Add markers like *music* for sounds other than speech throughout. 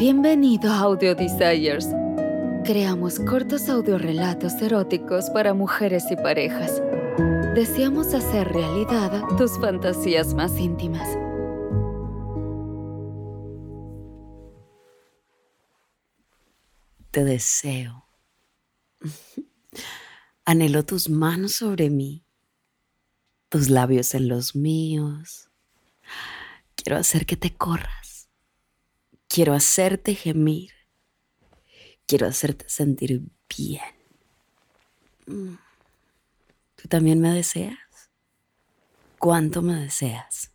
Bienvenido a Audio Desires. Creamos cortos audiorelatos eróticos para mujeres y parejas. Deseamos hacer realidad tus fantasías más íntimas. Te deseo. *laughs* Anhelo tus manos sobre mí, tus labios en los míos. Quiero hacer que te corras Quiero hacerte gemir. Quiero hacerte sentir bien. Mm. ¿Tú también me deseas? ¿Cuánto me deseas?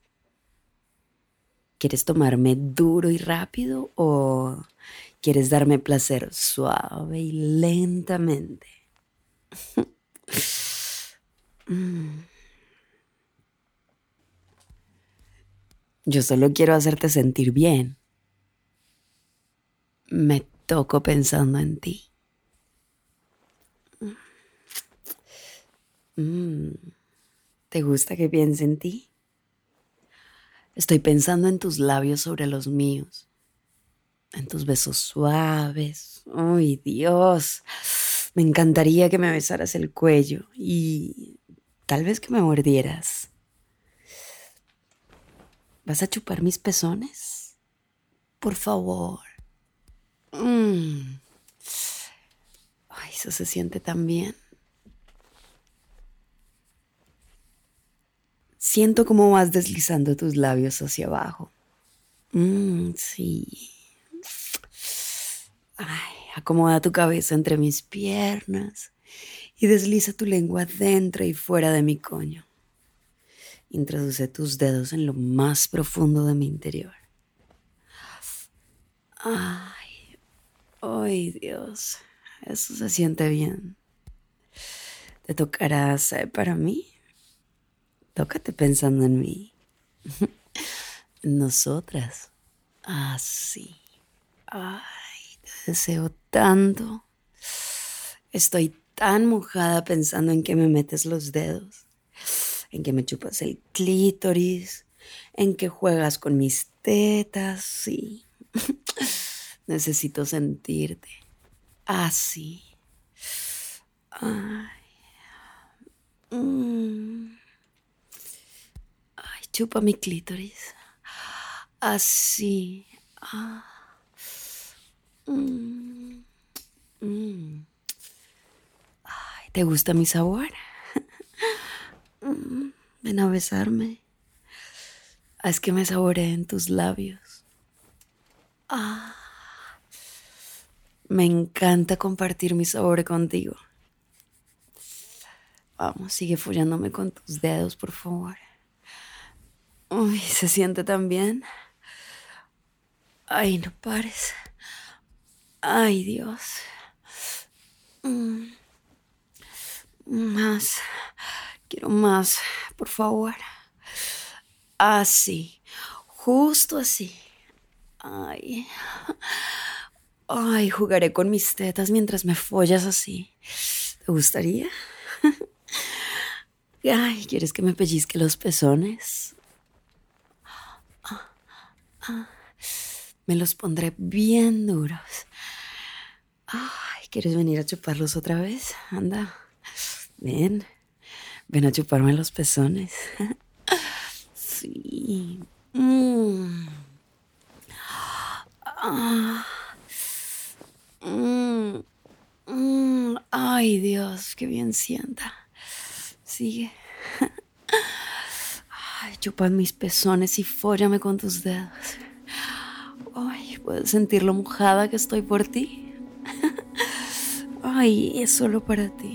¿Quieres tomarme duro y rápido o quieres darme placer suave y lentamente? *laughs* Mm. Yo solo quiero hacerte sentir bien me toco pensando en ti. Mm. ¿Te gusta que piense en ti? Estoy pensando en tus labios sobre los míos, en tus besos suaves. ¡Ay, Dios! Me encantaría que me besaras el cuello y tal vez que me mordieras. ¿Vas a chupar mis pezones? Por favor. Mm. Ay, eso se siente tan bien. Siento cómo vas deslizando tus labios hacia abajo. Mm, sí. Ay, acomoda tu cabeza entre mis piernas y desliza tu lengua dentro y fuera de mi coño. Introduce tus dedos en lo más profundo de mi interior. Ay. Ay, Dios, eso se siente bien. ¿Te tocarás para mí? Tócate pensando en mí. *laughs* Nosotras. Así. Ah, Ay, te deseo tanto. Estoy tan mojada pensando en que me metes los dedos, en que me chupas el clítoris, en que juegas con mis tetas, sí. *laughs* Necesito sentirte así. Ay. Mm. Ay, chupa mi clítoris. Así. Ah. Mm. Mm. Ay, ¿te gusta mi sabor? Ven a besarme. Haz que me saboree en tus labios. Ah. Me encanta compartir mi sabor contigo. Vamos, sigue follándome con tus dedos, por favor. Uy, se siente tan bien. Ay, no pares. Ay, Dios. Mm. Más. Quiero más, por favor. Así. Justo así. Ay. Ay, jugaré con mis tetas mientras me follas así. ¿Te gustaría? *laughs* Ay, ¿quieres que me pellizque los pezones? Me los pondré bien duros. Ay, ¿quieres venir a chuparlos otra vez? Anda. Ven. Ven a chuparme los pezones. *laughs* Sí. Mm. Ah. Mm, mm, ay, Dios, qué bien sienta. Sigue. *laughs* Ay, chupan mis pezones y fóllame con tus dedos. Ay, ¿puedes sentir lo mojada que estoy por ti? *laughs* Ay, es solo para ti.